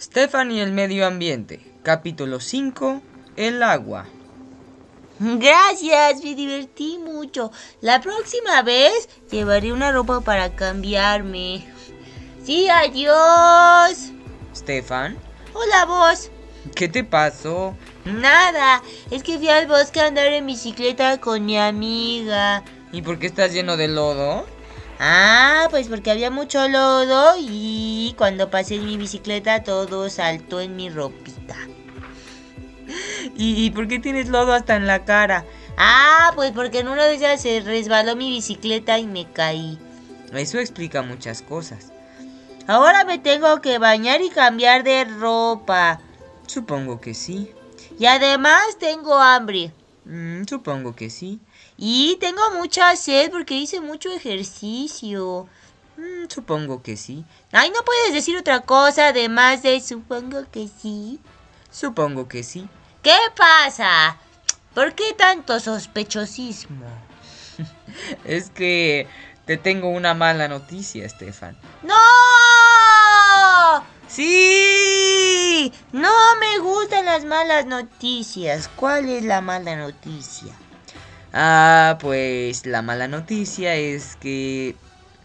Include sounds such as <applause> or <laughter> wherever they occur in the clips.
Stefan y el medio ambiente, capítulo 5, el agua. Gracias, me divertí mucho. La próxima vez llevaré una ropa para cambiarme. Sí, adiós. Stefan, Hola, vos. ¿qué te pasó? Nada, es que fui al bosque a andar en bicicleta con mi amiga. ¿Y por qué estás lleno de lodo? Ah, pues porque había mucho lodo y cuando pasé en mi bicicleta todo saltó en mi ropita. ¿Y, y por qué tienes lodo hasta en la cara? Ah, pues porque en una de ellas se resbaló mi bicicleta y me caí. Eso explica muchas cosas. Ahora me tengo que bañar y cambiar de ropa. Supongo que sí. Y además tengo hambre. Mm, supongo que sí. Y tengo mucha sed porque hice mucho ejercicio. Mm, supongo que sí. Ay, ¿no puedes decir otra cosa además de supongo que sí? Supongo que sí. ¿Qué pasa? ¿Por qué tanto sospechosismo? <laughs> Es que te tengo una mala noticia, Stefan. ¡No! ¡Sí! No me gustan las malas noticias. ¿Cuál es la mala noticia? Ah, pues la mala noticia es que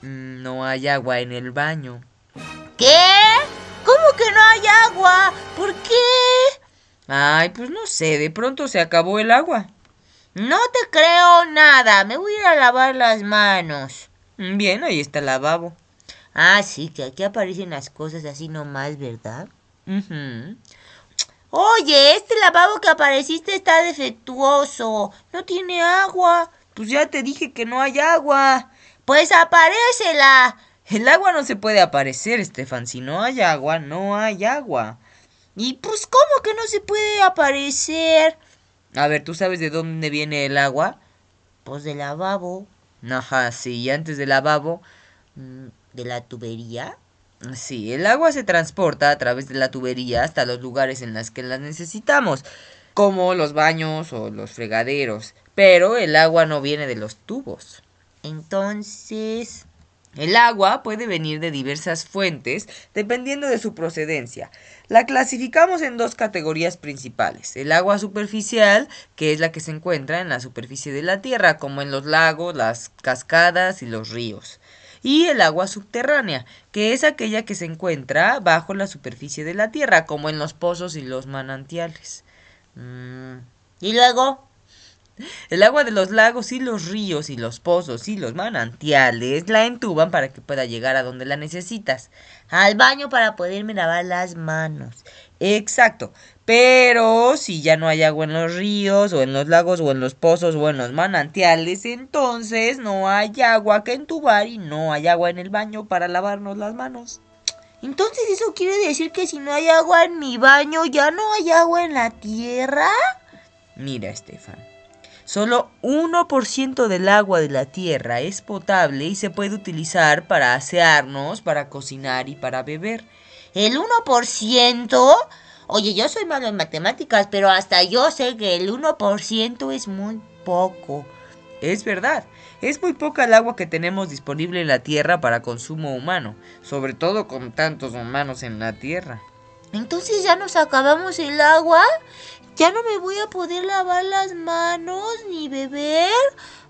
mm, no hay agua en el baño. ¿Qué? ¿Cómo que no hay agua? ¿Por qué? Ay, pues no sé, de pronto se acabó el agua. No te creo nada. Me voy a ir a lavar las manos. Mm, Bien, ahí está el lavabo. Ah, sí, que aquí aparecen las cosas así nomás, ¿verdad? Ujú. Oye, este lavabo que apareciste está defectuoso. No tiene agua. Pues ya te dije que no hay agua. Pues aparécela. El agua no se puede aparecer, Stefan. Si no hay agua, no hay agua. Y pues, ¿cómo que no se puede aparecer? A ver, ¿tú sabes de dónde viene el agua? Pues del lavabo. Ajá, sí, y antes del lavabo. Mm, ¿De la tubería? Sí, el agua se transporta a través de la tubería hasta los lugares en los que la necesitamos, como los baños o los fregaderos. Pero el agua no viene de los tubos. Entonces... El agua puede venir de diversas fuentes dependiendo de su procedencia. La clasificamos en dos categorías principales. El agua superficial, que es la que se encuentra en la superficie de la Tierra, como en los lagos, las cascadas y los ríos. Y el agua subterránea, que es aquella que se encuentra bajo la superficie de la Tierra, como en los pozos y los manantiales. Mm, ¿Y luego? El agua de los lagos y los ríos y los pozos y los manantiales la entuban para que pueda llegar a donde la necesitas. Al baño para poderme lavar las manos. Exacto. Pero si ya no hay agua en los ríos o en los lagos o en los pozos o en los manantiales, entonces no hay agua que entubar y no hay agua en el baño para lavarnos las manos. Entonces eso quiere decir que si no hay agua en mi baño, ya no hay agua en la tierra. Mira, Estefan. Solo 1% del agua de la tierra es potable y se puede utilizar para asearnos, para cocinar y para beber. ¿El 1%? Oye, yo soy malo en matemáticas, pero hasta yo sé que el 1% es muy poco. Es verdad, es muy poca el agua que tenemos disponible en la tierra para consumo humano, sobre todo con tantos humanos en la tierra. Entonces ya nos acabamos el agua. Ya no me voy a poder lavar las manos ni beber.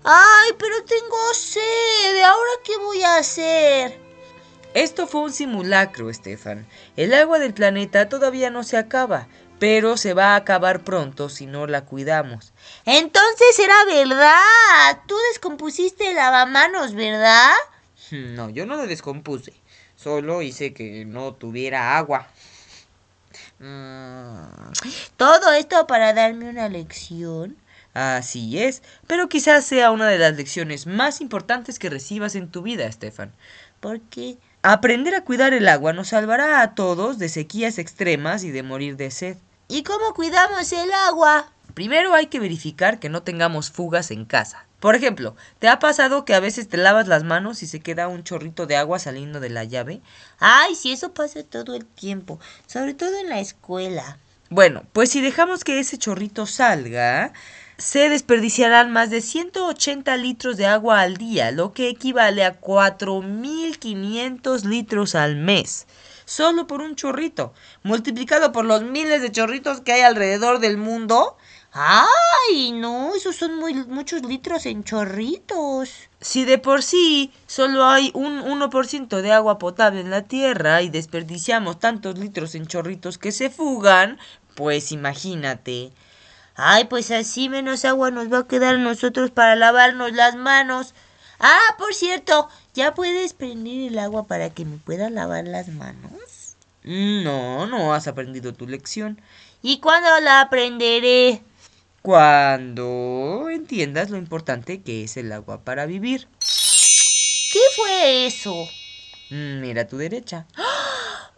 Ay, pero tengo sed. ¿Ahora qué voy a hacer? Esto fue un simulacro, Stefan. El agua del planeta todavía no se acaba, pero se va a acabar pronto si no la cuidamos. Entonces era verdad. Tú descompusiste el lavamanos, ¿verdad? No, yo no lo descompuse. Solo hice que no tuviera agua. Mm, Todo esto para darme una lección. Así es, pero quizás sea una de las lecciones más importantes que recibas en tu vida, Stefan. Porque Aprender a cuidar el agua nos salvará a todos de sequías extremas y de morir de sed. ¿Y cómo cuidamos el agua? Primero hay que verificar que no tengamos fugas en casa. Por ejemplo, ¿te ha pasado que a veces te lavas las manos y se queda un chorrito de agua saliendo de la llave? Ay, si eso pasa todo el tiempo, sobre todo en la escuela. Bueno, pues si dejamos que ese chorrito salga, se desperdiciarán más de 180 litros de agua al día, lo que equivale a 4.500 litros al mes. solo por un chorrito. Multiplicado por los miles de chorritos que hay alrededor del mundo, ¡Ay, no! Esos son muy, muchos litros en chorritos. Si de por sí solo hay un 1% de agua potable en la Tierra y desperdiciamos tantos litros en chorritos que se fugan, pues imagínate. Ay, pues así menos agua nos va a quedar a nosotros para lavarnos las manos. Ah, por cierto, ¿ya puedes prender el agua para que me pueda lavar las manos? No, no has aprendido tu lección. ¿Y cuándo la aprenderé? Cuando entiendas lo importante que es el agua para vivir. ¿Qué fue eso? Mm, mira a tu derecha.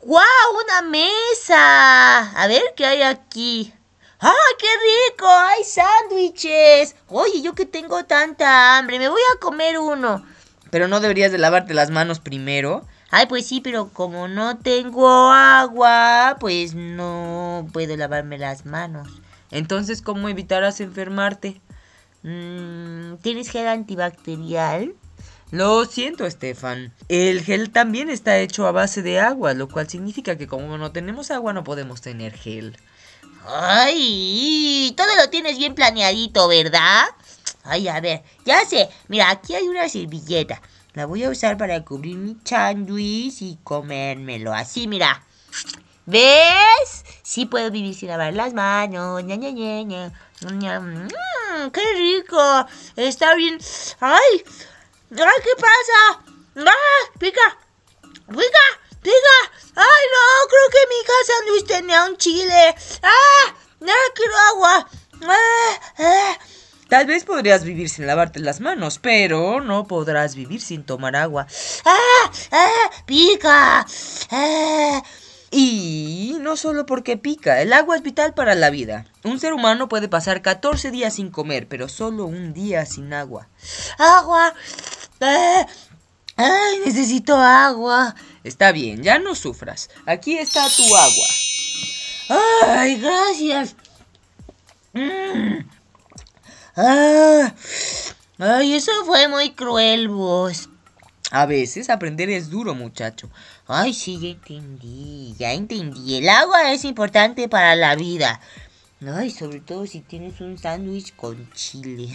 ¡Guau! ¡Una mesa! A ver qué hay aquí. ¡Ah, qué rico! ¡Hay sándwiches! Oye, yo que tengo tanta hambre, me voy a comer uno. Pero no deberías de lavarte las manos primero. Ay, pues sí, pero como no tengo agua, pues no puedo lavarme las manos. Entonces, ¿cómo evitarás enfermarte? Mm, ¿Tienes gel antibacterial? Lo siento, Estefan. El gel también está hecho a base de agua, lo cual significa que como no tenemos agua no podemos tener gel. Ay, todo lo tienes bien planeadito, ¿verdad? Ay, a ver, ya sé. Mira, aquí hay una servilleta. La voy a usar para cubrir mi sándwich y comérmelo. Así, mira. ¿Ves? Sí puedo vivir sin lavar las manos. Ña, Ña, Ña, mm, ¡Qué rico! Está bien. ¡Ay! ¡Ay, qué pasa! ¡Ah! ¡Pica! ¡Pica! ¡Pica! ¡Ay, no! Creo que mi casa Luis tenía un chile. ¡Ah! ¡No quiero agua! ¡Ah! ¡Ah! Tal vez podrías vivir sin lavarte las manos, pero no podrás vivir sin tomar agua. ¡Ah! ¡Ah! ¡Pica! ¡Ah! Y no solo porque pica, el agua es vital para la vida. Un ser humano puede pasar 14 días sin comer, pero solo un día sin agua. ¡Agua! ¡Ay, necesito agua! Está bien, ya no sufras. Aquí está tu agua. ¡Ay, gracias! Mm. Ah. ¡Ay, eso fue muy cruel, vos! A veces aprender es duro, muchacho. Ay, sí, ya entendí, ya entendí. El agua es importante para la vida. Ay, sobre todo si tienes un sándwich con chile.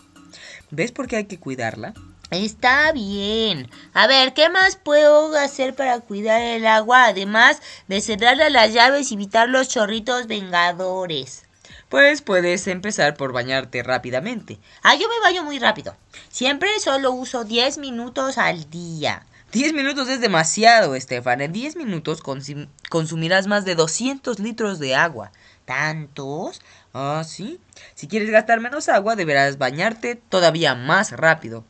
<laughs> ¿Ves por qué hay que cuidarla? Está bien. A ver, ¿qué más puedo hacer para cuidar el agua? Además de cerrarle las llaves y evitar los chorritos vengadores. Pues puedes empezar por bañarte rápidamente. Ah, yo me baño muy rápido. Siempre solo uso 10 minutos al día. 10 minutos es demasiado, Estefan. En 10 minutos consumirás más de 200 litros de agua. ¿Tantos? Ah, sí. Si quieres gastar menos agua, deberás bañarte todavía más rápido.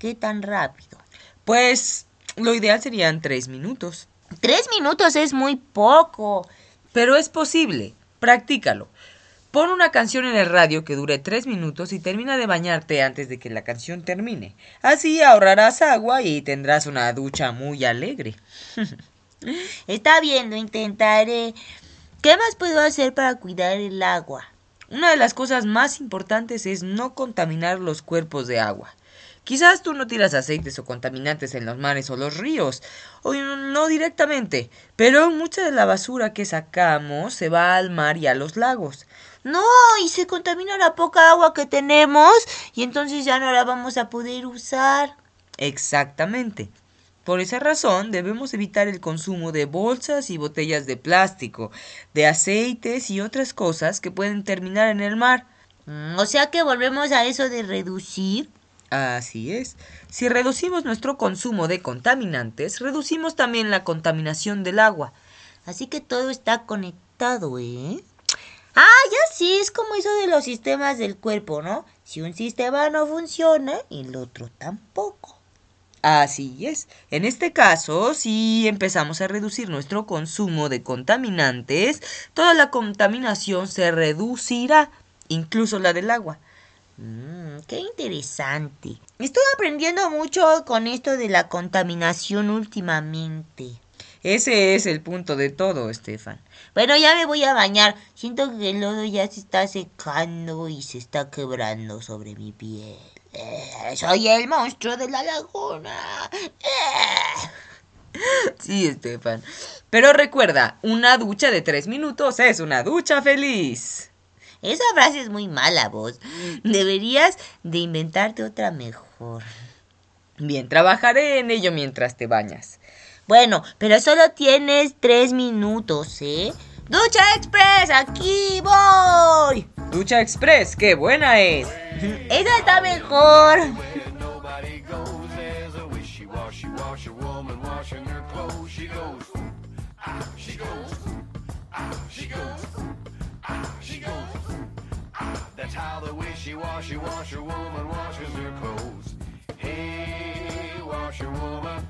¿Qué tan rápido? Pues lo ideal serían 3 minutos. 3 minutos es muy poco. Pero es posible. Practícalo. Pon una canción en el radio que dure tres minutos y termina de bañarte antes de que la canción termine. Así ahorrarás agua y tendrás una ducha muy alegre. <laughs> Está bien, lo intentaré. ¿Qué más puedo hacer para cuidar el agua? Una de las cosas más importantes es no contaminar los cuerpos de agua. Quizás tú no tiras aceites o contaminantes en los mares o los ríos, o no directamente, pero mucha de la basura que sacamos se va al mar y a los lagos. No, y se contamina la poca agua que tenemos y entonces ya no la vamos a poder usar. Exactamente. Por esa razón debemos evitar el consumo de bolsas y botellas de plástico, de aceites y otras cosas que pueden terminar en el mar. O sea que volvemos a eso de reducir. Así es. Si reducimos nuestro consumo de contaminantes, reducimos también la contaminación del agua. Así que todo está conectado, ¿eh? Ah, ya sí, es como eso de los sistemas del cuerpo, ¿no? Si un sistema no funciona, el otro tampoco. Así es. En este caso, si empezamos a reducir nuestro consumo de contaminantes, toda la contaminación se reducirá, incluso la del agua. Mmm, qué interesante. Estoy aprendiendo mucho con esto de la contaminación últimamente. Ese es el punto de todo, Estefan. Bueno, ya me voy a bañar. Siento que el lodo ya se está secando y se está quebrando sobre mi piel. Eh, soy el monstruo de la laguna. Eh. Sí, Estefan. Pero recuerda, una ducha de tres minutos es una ducha feliz. Esa frase es muy mala, vos. Deberías de inventarte otra mejor. Bien, trabajaré en ello mientras te bañas. Bueno, pero solo tienes tres minutos, ¿eh? ¡Ducha Express! ¡Aquí voy! Ducha Express, qué buena es. <laughs> Esa está mejor. the wishy-washy washer woman washes her clothes. Hey, washerwoman!